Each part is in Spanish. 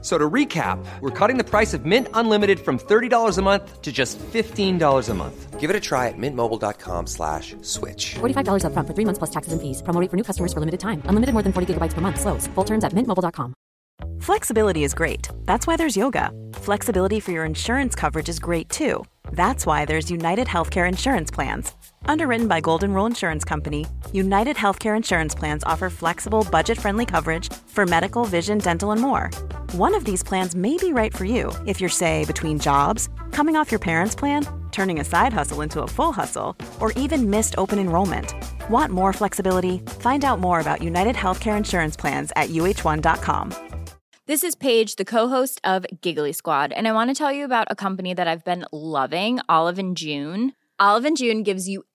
So to recap, we're cutting the price of Mint Unlimited from $30 a month to just $15 a month. Give it a try at mintmobile.com slash switch. $45 upfront for three months plus taxes and fees. Promo rate for new customers for limited time. Unlimited more than 40 gigabytes per month. Slows. Full terms at mintmobile.com. Flexibility is great. That's why there's yoga. Flexibility for your insurance coverage is great too. That's why there's United Healthcare Insurance Plans. Underwritten by Golden Rule Insurance Company, United Healthcare Insurance Plans offer flexible, budget friendly coverage for medical, vision, dental, and more. One of these plans may be right for you if you're, say, between jobs, coming off your parents' plan, turning a side hustle into a full hustle, or even missed open enrollment. Want more flexibility? Find out more about United Healthcare Insurance Plans at uh1.com. This is Paige, the co-host of Giggly Squad, and I want to tell you about a company that I've been loving, Olive and June. Olive and June gives you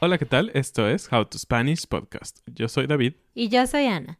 Hola, ¿qué tal? Esto es How to Spanish Podcast. Yo soy David. Y yo soy Ana.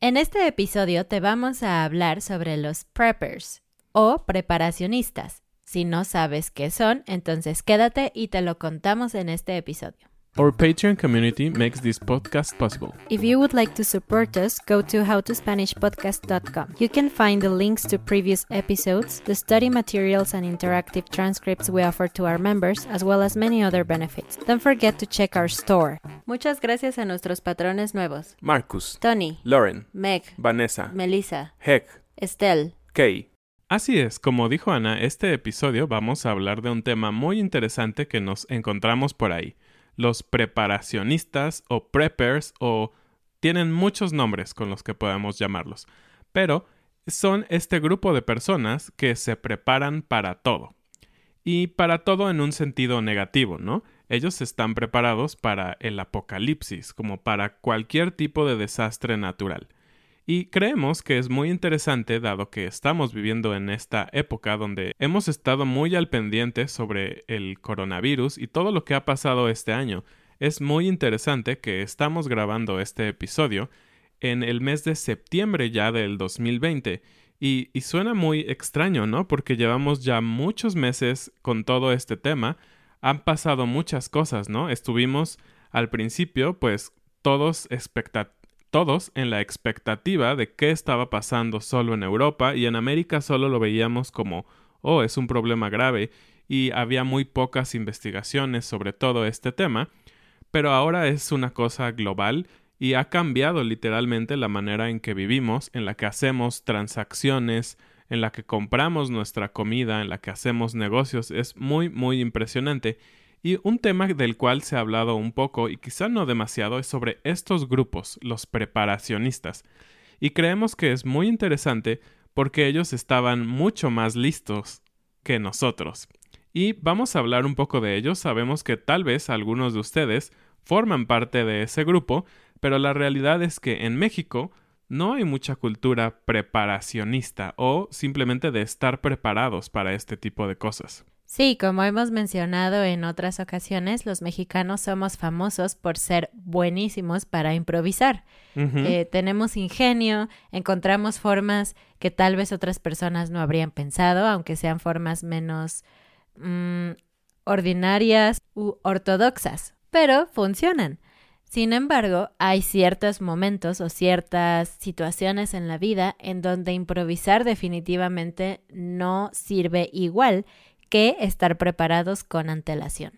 En este episodio te vamos a hablar sobre los preppers o preparacionistas. Si no sabes qué son, entonces quédate y te lo contamos en este episodio. Our Patreon community makes this podcast possible. If you would like to support us, go to howtospanishpodcast.com. You can find the links to previous episodes, the study materials and interactive transcripts we offer to our members, as well as many other benefits. Don't forget to check our store. Muchas gracias a nuestros patrones nuevos. Marcus, Tony, Lauren, Meg, Vanessa, Melissa, Heck, Estelle. Kay. Así es, como dijo Ana, este episodio vamos a hablar de un tema muy interesante que nos encontramos por ahí. Los preparacionistas o preppers o tienen muchos nombres con los que podemos llamarlos, pero son este grupo de personas que se preparan para todo. Y para todo en un sentido negativo, ¿no? Ellos están preparados para el apocalipsis, como para cualquier tipo de desastre natural. Y creemos que es muy interesante dado que estamos viviendo en esta época donde hemos estado muy al pendiente sobre el coronavirus y todo lo que ha pasado este año. Es muy interesante que estamos grabando este episodio en el mes de septiembre ya del 2020 y, y suena muy extraño, ¿no? Porque llevamos ya muchos meses con todo este tema. Han pasado muchas cosas, ¿no? Estuvimos al principio pues todos expectantes todos en la expectativa de qué estaba pasando solo en Europa y en América solo lo veíamos como oh es un problema grave y había muy pocas investigaciones sobre todo este tema, pero ahora es una cosa global y ha cambiado literalmente la manera en que vivimos, en la que hacemos transacciones, en la que compramos nuestra comida, en la que hacemos negocios, es muy muy impresionante y un tema del cual se ha hablado un poco y quizá no demasiado es sobre estos grupos, los preparacionistas. Y creemos que es muy interesante porque ellos estaban mucho más listos que nosotros. Y vamos a hablar un poco de ellos. Sabemos que tal vez algunos de ustedes forman parte de ese grupo, pero la realidad es que en México no hay mucha cultura preparacionista o simplemente de estar preparados para este tipo de cosas. Sí, como hemos mencionado en otras ocasiones, los mexicanos somos famosos por ser buenísimos para improvisar. Eh, tenemos ingenio, encontramos formas que tal vez otras personas no habrían pensado, aunque sean formas menos mm, ordinarias u ortodoxas, pero funcionan. Sin embargo, hay ciertos momentos o ciertas situaciones en la vida en donde improvisar definitivamente no sirve igual que estar preparados con antelación.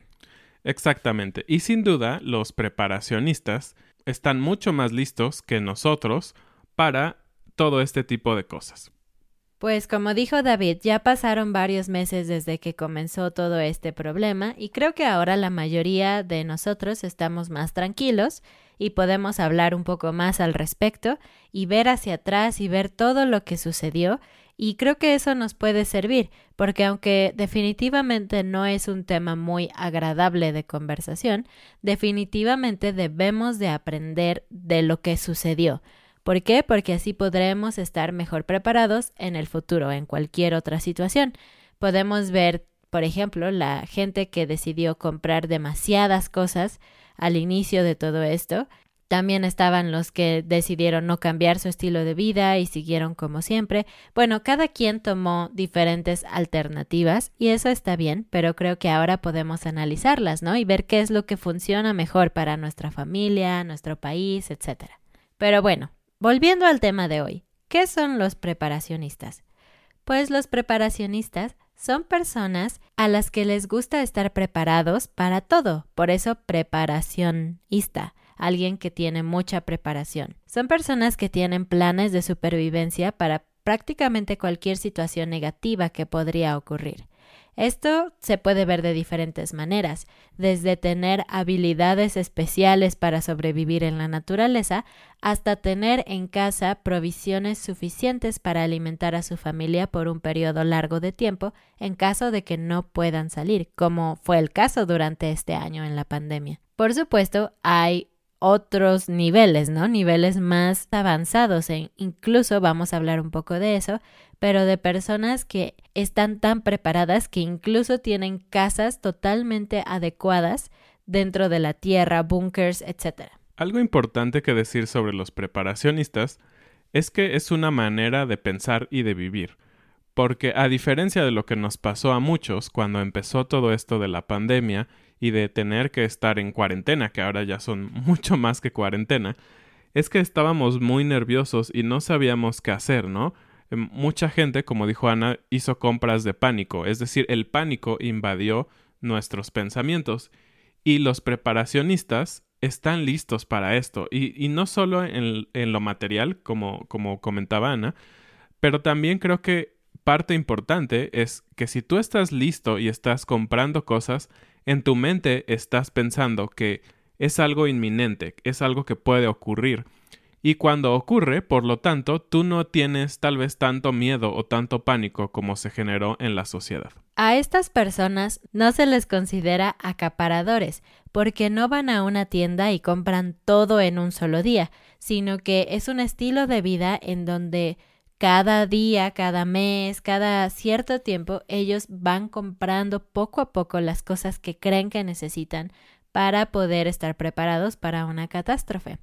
Exactamente. Y sin duda, los preparacionistas están mucho más listos que nosotros para todo este tipo de cosas. Pues como dijo David, ya pasaron varios meses desde que comenzó todo este problema y creo que ahora la mayoría de nosotros estamos más tranquilos y podemos hablar un poco más al respecto y ver hacia atrás y ver todo lo que sucedió y creo que eso nos puede servir porque aunque definitivamente no es un tema muy agradable de conversación, definitivamente debemos de aprender de lo que sucedió ¿Por qué? Porque así podremos estar mejor preparados en el futuro, en cualquier otra situación. Podemos ver, por ejemplo, la gente que decidió comprar demasiadas cosas al inicio de todo esto. También estaban los que decidieron no cambiar su estilo de vida y siguieron como siempre. Bueno, cada quien tomó diferentes alternativas y eso está bien, pero creo que ahora podemos analizarlas, ¿no? Y ver qué es lo que funciona mejor para nuestra familia, nuestro país, etc. Pero bueno, Volviendo al tema de hoy, ¿qué son los preparacionistas? Pues los preparacionistas son personas a las que les gusta estar preparados para todo, por eso preparacionista, alguien que tiene mucha preparación. Son personas que tienen planes de supervivencia para prácticamente cualquier situación negativa que podría ocurrir. Esto se puede ver de diferentes maneras, desde tener habilidades especiales para sobrevivir en la naturaleza hasta tener en casa provisiones suficientes para alimentar a su familia por un periodo largo de tiempo en caso de que no puedan salir, como fue el caso durante este año en la pandemia. Por supuesto, hay otros niveles, ¿no? Niveles más avanzados e incluso vamos a hablar un poco de eso, pero de personas que están tan preparadas que incluso tienen casas totalmente adecuadas dentro de la tierra, bunkers, etc. Algo importante que decir sobre los preparacionistas es que es una manera de pensar y de vivir, porque a diferencia de lo que nos pasó a muchos cuando empezó todo esto de la pandemia y de tener que estar en cuarentena, que ahora ya son mucho más que cuarentena, es que estábamos muy nerviosos y no sabíamos qué hacer, ¿no? Em, mucha gente, como dijo Ana, hizo compras de pánico, es decir, el pánico invadió nuestros pensamientos y los preparacionistas están listos para esto y, no solo en, en, lo material, como, como comentaba Ana, pero también creo que parte importante es que si tú estás listo y estás comprando cosas, en tu mente estás pensando que es algo inminente, es algo que puede ocurrir. Y cuando ocurre, por lo tanto, tú no tienes tal vez tanto miedo o tanto pánico como se generó en la sociedad. A estas personas no se les considera acaparadores, porque no van a una tienda y compran todo en un solo día, sino que es un estilo de vida en donde cada día, cada mes, cada cierto tiempo, ellos van comprando poco a poco las cosas que creen que necesitan para poder estar preparados para una catástrofe.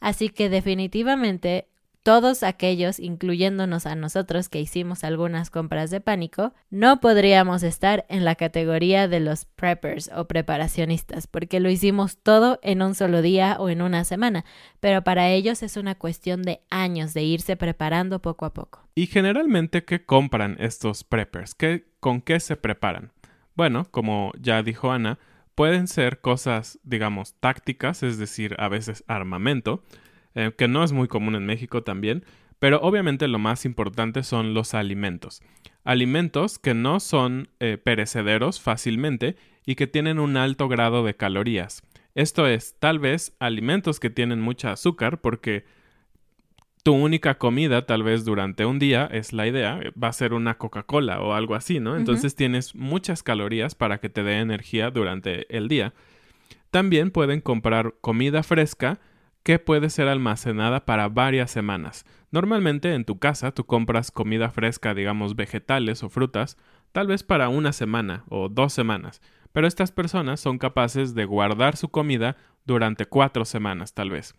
Así que definitivamente todos aquellos, incluyéndonos a nosotros que hicimos algunas compras de pánico, no podríamos estar en la categoría de los preppers o preparacionistas, porque lo hicimos todo en un solo día o en una semana, pero para ellos es una cuestión de años de irse preparando poco a poco. ¿Y generalmente qué compran estos preppers? ¿Qué, ¿Con qué se preparan? Bueno, como ya dijo Ana, pueden ser cosas, digamos, tácticas, es decir, a veces armamento, eh, que no es muy común en México también, pero obviamente lo más importante son los alimentos. Alimentos que no son eh, perecederos fácilmente y que tienen un alto grado de calorías. Esto es, tal vez alimentos que tienen mucha azúcar porque tu única comida tal vez durante un día es la idea, va a ser una Coca-Cola o algo así, ¿no? Entonces tienes muchas calorías para que te dé energía durante el día. También pueden comprar comida fresca que puede ser almacenada para varias semanas. Normalmente en tu casa tú compras comida fresca, digamos vegetales o frutas, tal vez para una semana o dos semanas, pero estas personas son capaces de guardar su comida durante cuatro semanas tal vez.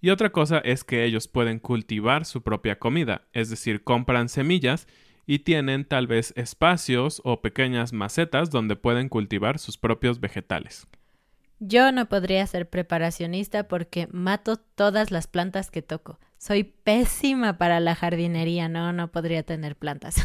Y otra cosa es que ellos pueden cultivar su propia comida, es decir, compran semillas y tienen tal vez espacios o pequeñas macetas donde pueden cultivar sus propios vegetales. Yo no podría ser preparacionista porque mato todas las plantas que toco. Soy pésima para la jardinería, no, no podría tener plantas.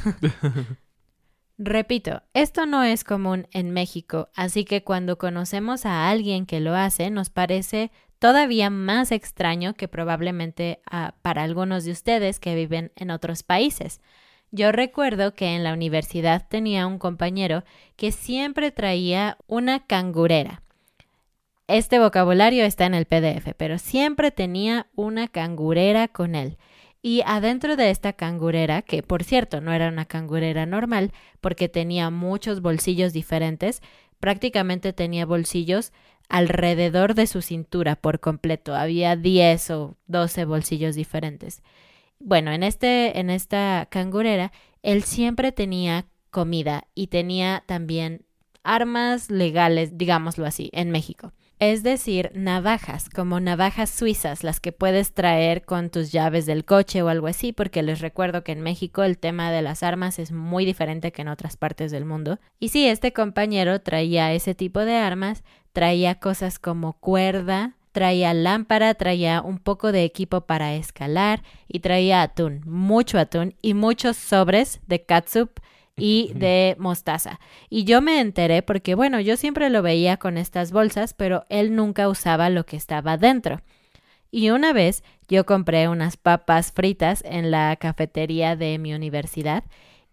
Repito, esto no es común en México, así que cuando conocemos a alguien que lo hace, nos parece todavía más extraño que probablemente ah, para algunos de ustedes que viven en otros países. Yo recuerdo que en la universidad tenía un compañero que siempre traía una cangurera. Este vocabulario está en el PDF, pero siempre tenía una cangurera con él. Y adentro de esta cangurera, que por cierto no era una cangurera normal, porque tenía muchos bolsillos diferentes, prácticamente tenía bolsillos alrededor de su cintura por completo. Había 10 o 12 bolsillos diferentes. Bueno, en, este, en esta cangurera, él siempre tenía comida y tenía también armas legales, digámoslo así, en México. Es decir, navajas, como navajas suizas, las que puedes traer con tus llaves del coche o algo así, porque les recuerdo que en México el tema de las armas es muy diferente que en otras partes del mundo. Y sí, este compañero traía ese tipo de armas, traía cosas como cuerda, traía lámpara, traía un poco de equipo para escalar y traía atún, mucho atún y muchos sobres de catsup y de mostaza. Y yo me enteré porque, bueno, yo siempre lo veía con estas bolsas, pero él nunca usaba lo que estaba dentro. Y una vez yo compré unas papas fritas en la cafetería de mi universidad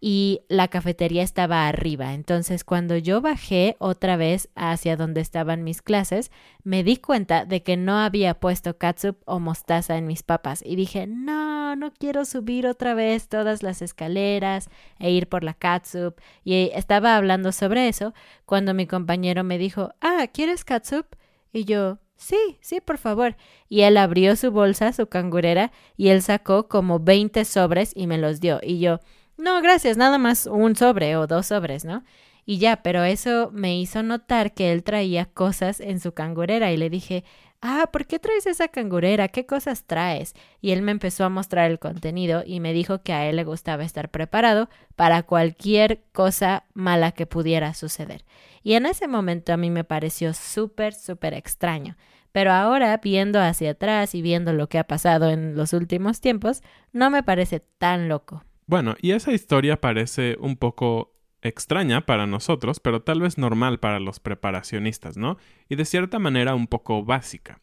y la cafetería estaba arriba. Entonces, cuando yo bajé otra vez hacia donde estaban mis clases, me di cuenta de que no había puesto catsup o mostaza en mis papas y dije, no, no quiero subir otra vez todas las escaleras e ir por la catsup. Y estaba hablando sobre eso cuando mi compañero me dijo, ah, ¿quieres catsup? Y yo, Sí, sí, por favor. Y él abrió su bolsa, su cangurera, y él sacó como 20 sobres y me los dio. Y yo, no, gracias, nada más un sobre o dos sobres, ¿no? Y ya, pero eso me hizo notar que él traía cosas en su cangurera y le dije, ah, ¿por qué traes esa cangurera? ¿Qué cosas traes? Y él me empezó a mostrar el contenido y me dijo que a él le gustaba estar preparado para cualquier cosa mala que pudiera suceder. Y en ese momento a mí me pareció súper, súper extraño. Pero ahora, viendo hacia atrás y viendo lo que ha pasado en los últimos tiempos, no me parece tan loco. Bueno, y esa historia parece un poco extraña para nosotros, pero tal vez normal para los preparacionistas, ¿no? Y de cierta manera un poco básica.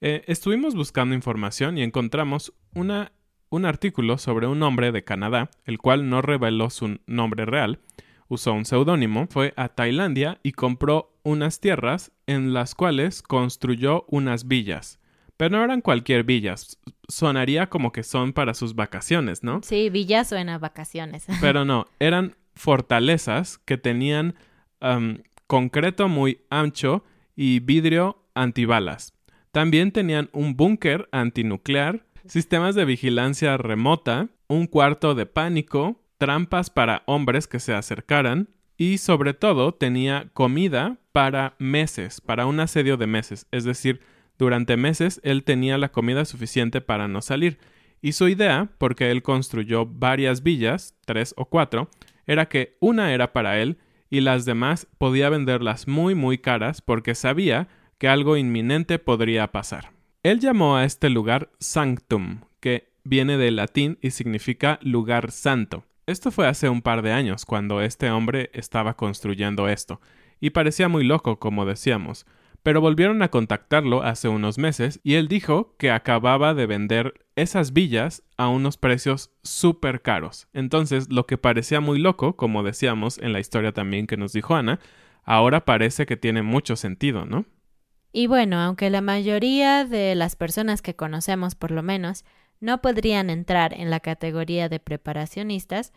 Eh, estuvimos buscando información y encontramos un artículo sobre un hombre de Canadá, el cual no reveló su nombre real, usó un seudónimo, fue a Tailandia y compró unas tierras en las cuales construyó unas villas. Pero no eran cualquier villas. Sonaría como que son para sus vacaciones, ¿no? Sí, villas suena a vacaciones. Pero no, eran fortalezas que tenían concreto muy ancho y vidrio antibalas. También tenían un búnker antinuclear, sistemas de vigilancia remota, un cuarto de pánico, trampas para hombres que se acercaran y sobre todo tenía comida para meses, para un asedio de meses, es decir, durante meses él tenía la comida suficiente para no salir, y su idea, porque él construyó varias villas, tres o cuatro, era que una era para él y las demás podía venderlas muy muy caras porque sabía que algo inminente podría pasar. Él llamó a este lugar Sanctum, que viene del latín y significa lugar santo. Esto fue hace un par de años cuando este hombre estaba construyendo esto, y parecía muy loco, como decíamos, pero volvieron a contactarlo hace unos meses y él dijo que acababa de vender esas villas a unos precios súper caros. Entonces, lo que parecía muy loco, como decíamos en la historia también que nos dijo Ana, ahora parece que tiene mucho sentido, ¿no? Y bueno, aunque la mayoría de las personas que conocemos por lo menos no podrían entrar en la categoría de preparacionistas,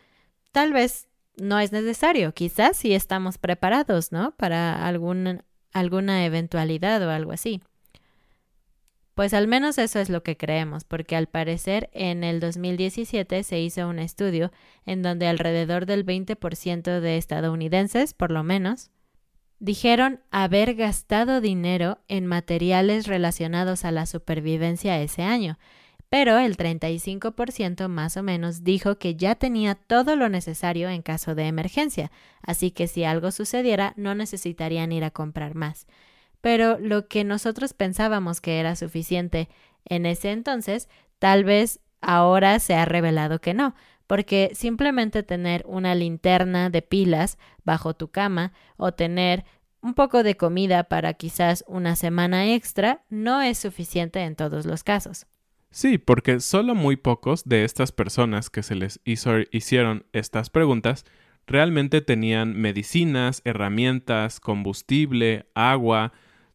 tal vez no es necesario, quizás si estamos preparados, ¿no? Para algún alguna eventualidad o algo así. Pues al menos eso es lo que creemos, porque al parecer en el 2017 se hizo un estudio en donde alrededor del 20% de estadounidenses, por lo menos, dijeron haber gastado dinero en materiales relacionados a la supervivencia ese año, pero el 35% más o menos dijo que ya tenía todo lo necesario en caso de emergencia, así que si algo sucediera no necesitarían ir a comprar más. pero lo que nosotros pensábamos que era suficiente en ese entonces, tal vez ahora se ha revelado que no, porque simplemente tener una linterna de pilas bajo tu cama o tener un poco de comida para quizás una semana extra no es suficiente en todos los casos. Sí, porque solo muy pocos de estas personas que se les hicieron estas preguntas realmente tenían medicinas, herramientas, combustible, agua,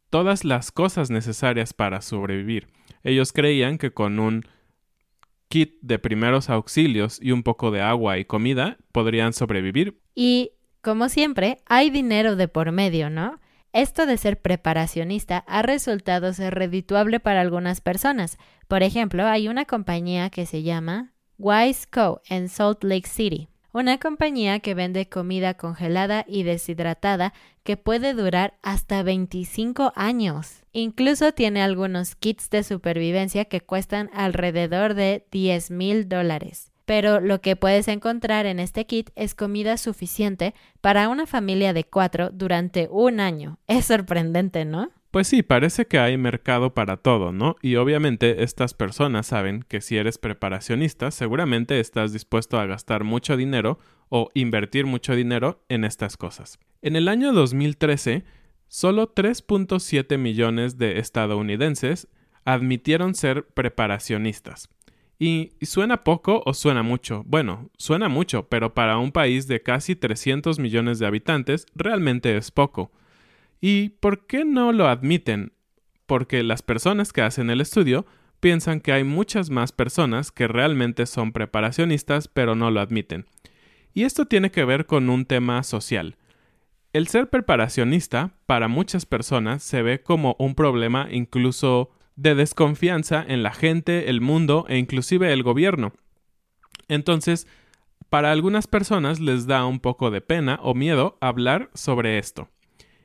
todas las cosas necesarias para sobrevivir. Ellos creían que con un kit de primeros auxilios y un poco de agua y comida podrían sobrevivir. Y, como siempre, hay dinero de por medio, ¿no? Esto de ser preparacionista ha resultado ser redituable para algunas personas. Por ejemplo, hay una compañía que se llama Wise Co. en Salt Lake City una compañía que vende comida congelada y deshidratada que puede durar hasta 25 años. Incluso tiene algunos kits de supervivencia que cuestan alrededor de 10 mil dólares. Pero lo que puedes encontrar en este kit es comida suficiente para una familia de cuatro durante un año. Es sorprendente, ¿no? Pues sí, parece que hay mercado para todo, ¿no? Y obviamente estas personas saben que si eres preparacionista, seguramente estás dispuesto a gastar mucho dinero o invertir mucho dinero en estas cosas. En el año 2013, solo 3.7 millones de estadounidenses admitieron ser preparacionistas. Y, suena poco o suena mucho. Bueno, suena mucho, pero para un país de casi 300 millones de habitantes realmente es poco. ¿Y por qué no lo admiten? Porque las personas que hacen el estudio piensan que hay muchas más personas que realmente son preparacionistas pero no lo admiten. Y esto tiene que ver con un tema social. El ser preparacionista para muchas personas se ve como un problema incluso de desconfianza en la gente, el mundo e inclusive el gobierno. Entonces, para algunas personas les da un poco de pena o miedo hablar sobre esto.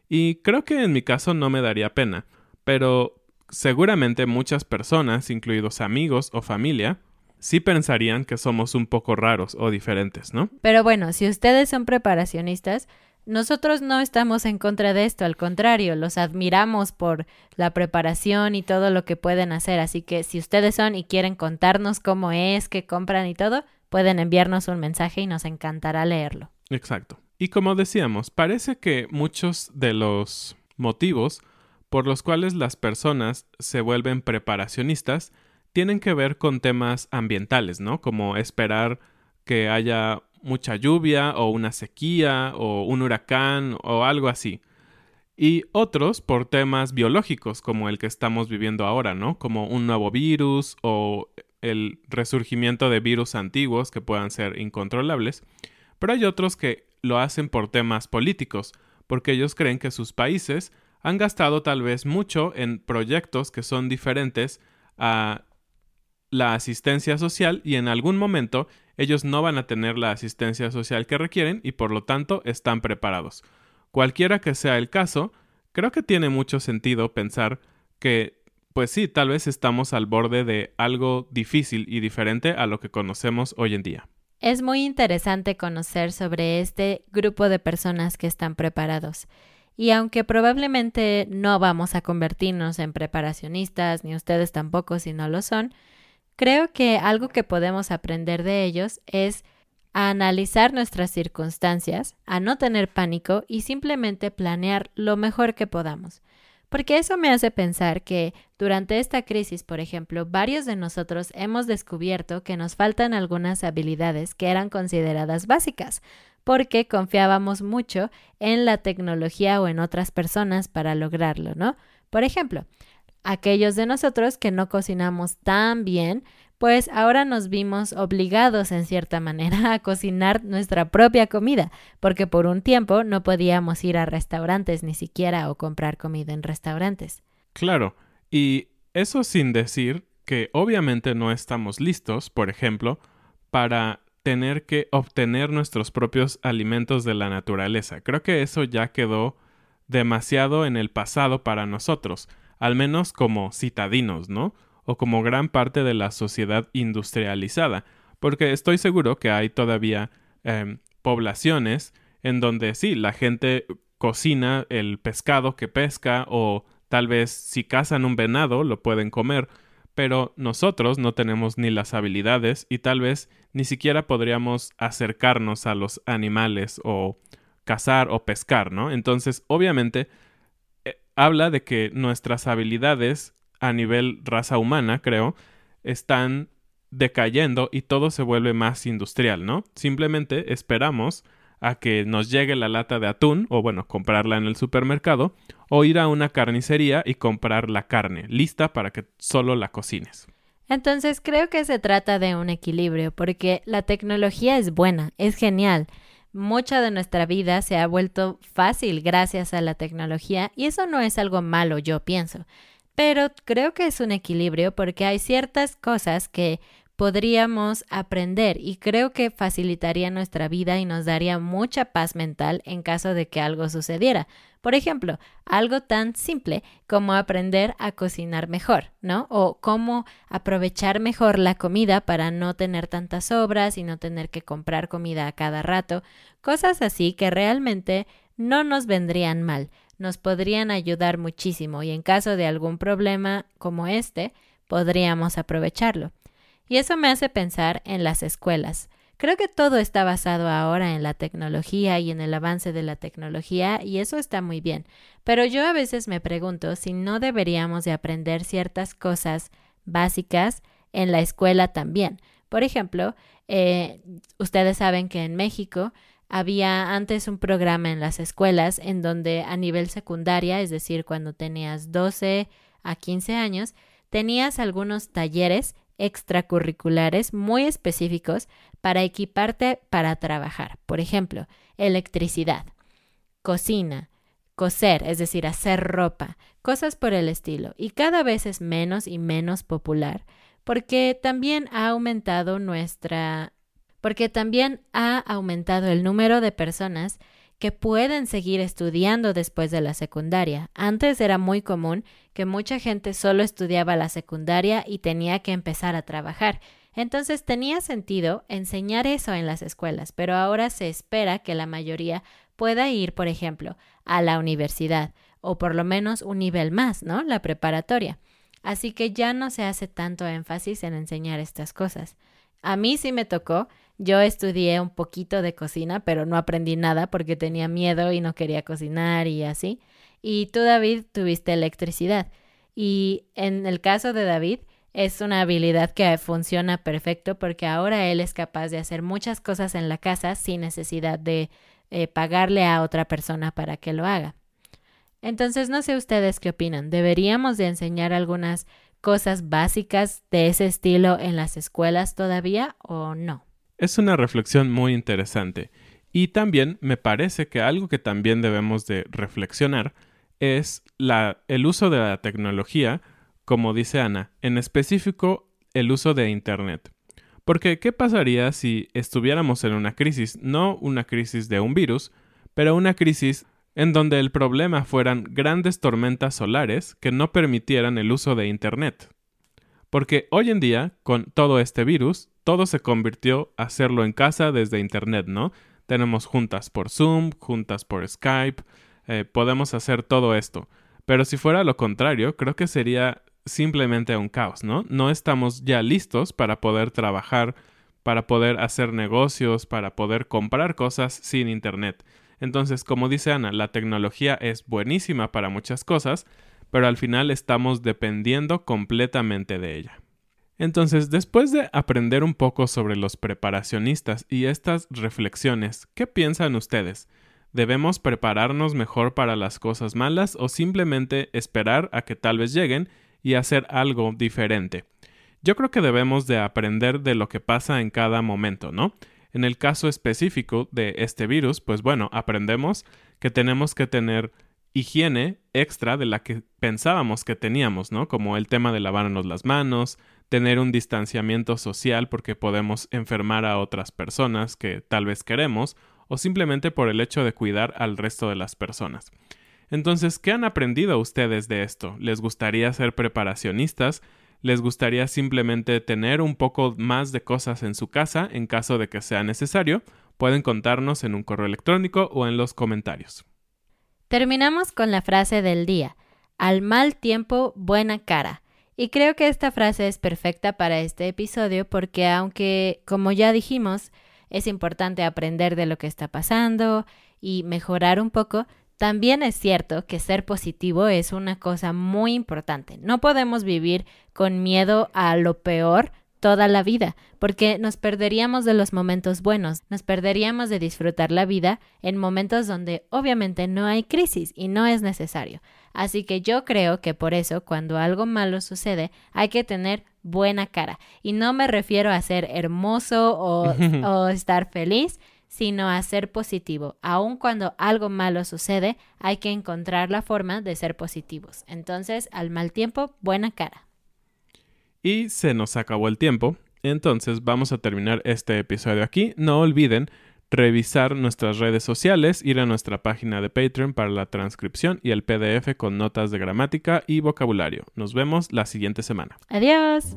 Y creo que en mi caso no me daría pena, pero seguramente muchas personas, incluidos amigos o familia, sí pensarían que somos un poco raros o diferentes, ¿no? Pero bueno, si ustedes son preparacionistas, nosotros no estamos en contra de esto, al contrario, los admiramos por la preparación y todo lo que pueden hacer, así que si ustedes son y quieren contarnos cómo es, qué compran y todo, pueden enviarnos un mensaje y nos encantará leerlo. Exacto. Y como decíamos, parece que muchos de los motivos por los cuales las personas se vuelven preparacionistas tienen que ver con temas ambientales, ¿no? Como esperar que haya mucha lluvia o una sequía o un huracán o algo así. Y otros por temas biológicos como el que estamos viviendo ahora, ¿no? Como un nuevo virus o el resurgimiento de virus antiguos que puedan ser incontrolables. Pero hay otros que lo hacen por temas políticos, porque ellos creen que sus países han gastado tal vez mucho en proyectos que son diferentes a la asistencia social y en algún momento ellos no van a tener la asistencia social que requieren y por lo tanto están preparados. Cualquiera que sea el caso, creo que tiene mucho sentido pensar que, pues sí, tal vez estamos al borde de algo difícil y diferente a lo que conocemos hoy en día. Es muy interesante conocer sobre este grupo de personas que están preparados. Y aunque probablemente no vamos a convertirnos en preparacionistas, ni ustedes tampoco si no lo son, creo que algo que podemos aprender de ellos es analizar nuestras circunstancias, a no tener pánico y simplemente planear lo mejor que podamos. Porque eso me hace pensar que durante esta crisis, por ejemplo, varios de nosotros hemos descubierto que nos faltan algunas habilidades que eran consideradas básicas, porque confiábamos mucho en la tecnología o en otras personas para lograrlo, ¿no? Por ejemplo, aquellos de nosotros que no cocinamos tan bien, pues ahora nos vimos obligados en cierta manera a cocinar nuestra propia comida, porque por un tiempo no podíamos ir a restaurantes ni siquiera o comprar comida en restaurantes. Claro, y eso sin decir que obviamente no estamos listos, por ejemplo, para tener que obtener nuestros propios alimentos de la naturaleza. Creo que eso ya quedó demasiado en el pasado para nosotros, al menos como citadinos, ¿no? o como gran parte de la sociedad industrializada, porque estoy seguro que hay todavía em, poblaciones en donde sí, la gente cocina el pescado que pesca o Tal vez si cazan un venado lo pueden comer, pero nosotros no tenemos ni las habilidades y tal vez ni siquiera podríamos acercarnos a los animales o cazar o pescar, ¿no? Entonces, obviamente, habla de que nuestras habilidades a nivel raza humana, creo, están decayendo y todo se vuelve más industrial, ¿no? Simplemente esperamos a que nos llegue la lata de atún, o bueno, comprarla en el supermercado, o ir a una carnicería y comprar la carne, lista para que solo la cocines. Entonces creo que se trata de un equilibrio, porque la tecnología es buena, es genial. Mucha de nuestra vida se ha vuelto fácil gracias a la tecnología y eso no es algo malo, yo pienso. Pero creo que es un equilibrio porque hay ciertas cosas que podríamos aprender y creo que facilitaría nuestra vida y nos daría mucha paz mental en caso de que algo sucediera. Por ejemplo, algo tan simple como aprender a cocinar mejor, ¿no? O cómo aprovechar mejor la comida para no tener tantas obras y no tener que comprar comida a cada rato, cosas así que realmente no nos vendrían mal nos podrían ayudar muchísimo y en caso de algún problema como este, podríamos aprovecharlo. Y eso me hace pensar en las escuelas. Creo que todo está basado ahora en la tecnología y en el avance de la tecnología y eso está muy bien. Pero yo a veces me pregunto si no deberíamos de aprender ciertas cosas básicas en la escuela también. Por ejemplo, eh, ustedes saben que en México había antes un programa en las escuelas en donde a nivel secundaria, es decir, cuando tenías 12 a 15 años, tenías algunos talleres extracurriculares muy específicos para equiparte para trabajar. Por ejemplo, electricidad, cocina, coser, es decir, hacer ropa, cosas por el estilo. Y cada vez es menos y menos popular porque también ha aumentado nuestra porque también ha aumentado el número de personas que pueden seguir estudiando después de la secundaria. Antes era muy común que mucha gente solo estudiaba la secundaria y tenía que empezar a trabajar. Entonces tenía sentido enseñar eso en las escuelas, pero ahora se espera que la mayoría pueda ir, por ejemplo, a la universidad o por lo menos un nivel más, ¿no? La preparatoria. Así que ya no se hace tanto énfasis en enseñar estas cosas. A mí sí me tocó yo estudié un poquito de cocina, pero no aprendí nada porque tenía miedo y no quería cocinar y así. Y tú, David, tuviste electricidad. Y en el caso de David, es una habilidad que funciona perfecto porque ahora él es capaz de hacer muchas cosas en la casa sin necesidad de eh, pagarle a otra persona para que lo haga. Entonces, no sé ustedes qué opinan. ¿Deberíamos de enseñar algunas cosas básicas de ese estilo en las escuelas todavía o no? Es una reflexión muy interesante. Y también me parece que algo que también debemos de reflexionar es el uso de la tecnología, como dice Ana, en específico el uso de Internet. Porque, ¿qué pasaría si estuviéramos en una crisis, no una crisis de un virus, pero una crisis en donde el problema fueran grandes tormentas solares que no permitieran el uso de Internet? Porque hoy en día, con todo este virus, todo se convirtió a hacerlo en casa desde Internet, ¿no? Tenemos juntas por Zoom, juntas por Skype, eh, podemos hacer todo esto. Pero si fuera lo contrario, creo que sería simplemente un caos, ¿no? No estamos ya listos para poder trabajar, para poder hacer negocios, para poder comprar cosas sin Internet. Entonces, como dice Ana, la tecnología es buenísima para muchas cosas, pero al final estamos dependiendo completamente de ella. Entonces, después de aprender un poco sobre los preparacionistas y estas reflexiones, ¿qué piensan ustedes? ¿Debemos prepararnos mejor para las cosas malas o simplemente esperar a que tal vez lleguen y hacer algo diferente? Yo creo que debemos de aprender de lo que pasa en cada momento, ¿no? En el caso específico de este virus, pues bueno, aprendemos que tenemos que tener higiene extra de la que pensábamos que teníamos, ¿no? Como el tema de lavarnos las manos, tener un distanciamiento social porque podemos enfermar a otras personas que tal vez queremos, o simplemente por el hecho de cuidar al resto de las personas. Entonces, ¿qué han aprendido ustedes de esto? ¿Les gustaría ser preparacionistas? ¿Les gustaría simplemente tener un poco más de cosas en su casa en caso de que sea necesario? Pueden contarnos en un correo electrónico o en los comentarios. Terminamos con la frase del día. Al mal tiempo, buena cara. Y creo que esta frase es perfecta para este episodio porque aunque, como ya dijimos, es importante aprender de lo que está pasando y mejorar un poco, también es cierto que ser positivo es una cosa muy importante. No podemos vivir con miedo a lo peor toda la vida, porque nos perderíamos de los momentos buenos, nos perderíamos de disfrutar la vida en momentos donde obviamente no hay crisis y no es necesario. Así que yo creo que por eso cuando algo malo sucede hay que tener buena cara. Y no me refiero a ser hermoso o, o estar feliz, sino a ser positivo. Aun cuando algo malo sucede, hay que encontrar la forma de ser positivos. Entonces, al mal tiempo, buena cara. Y se nos acabó el tiempo, entonces vamos a terminar este episodio aquí. No olviden revisar nuestras redes sociales, ir a nuestra página de Patreon para la transcripción y el PDF con notas de gramática y vocabulario. Nos vemos la siguiente semana. Adiós.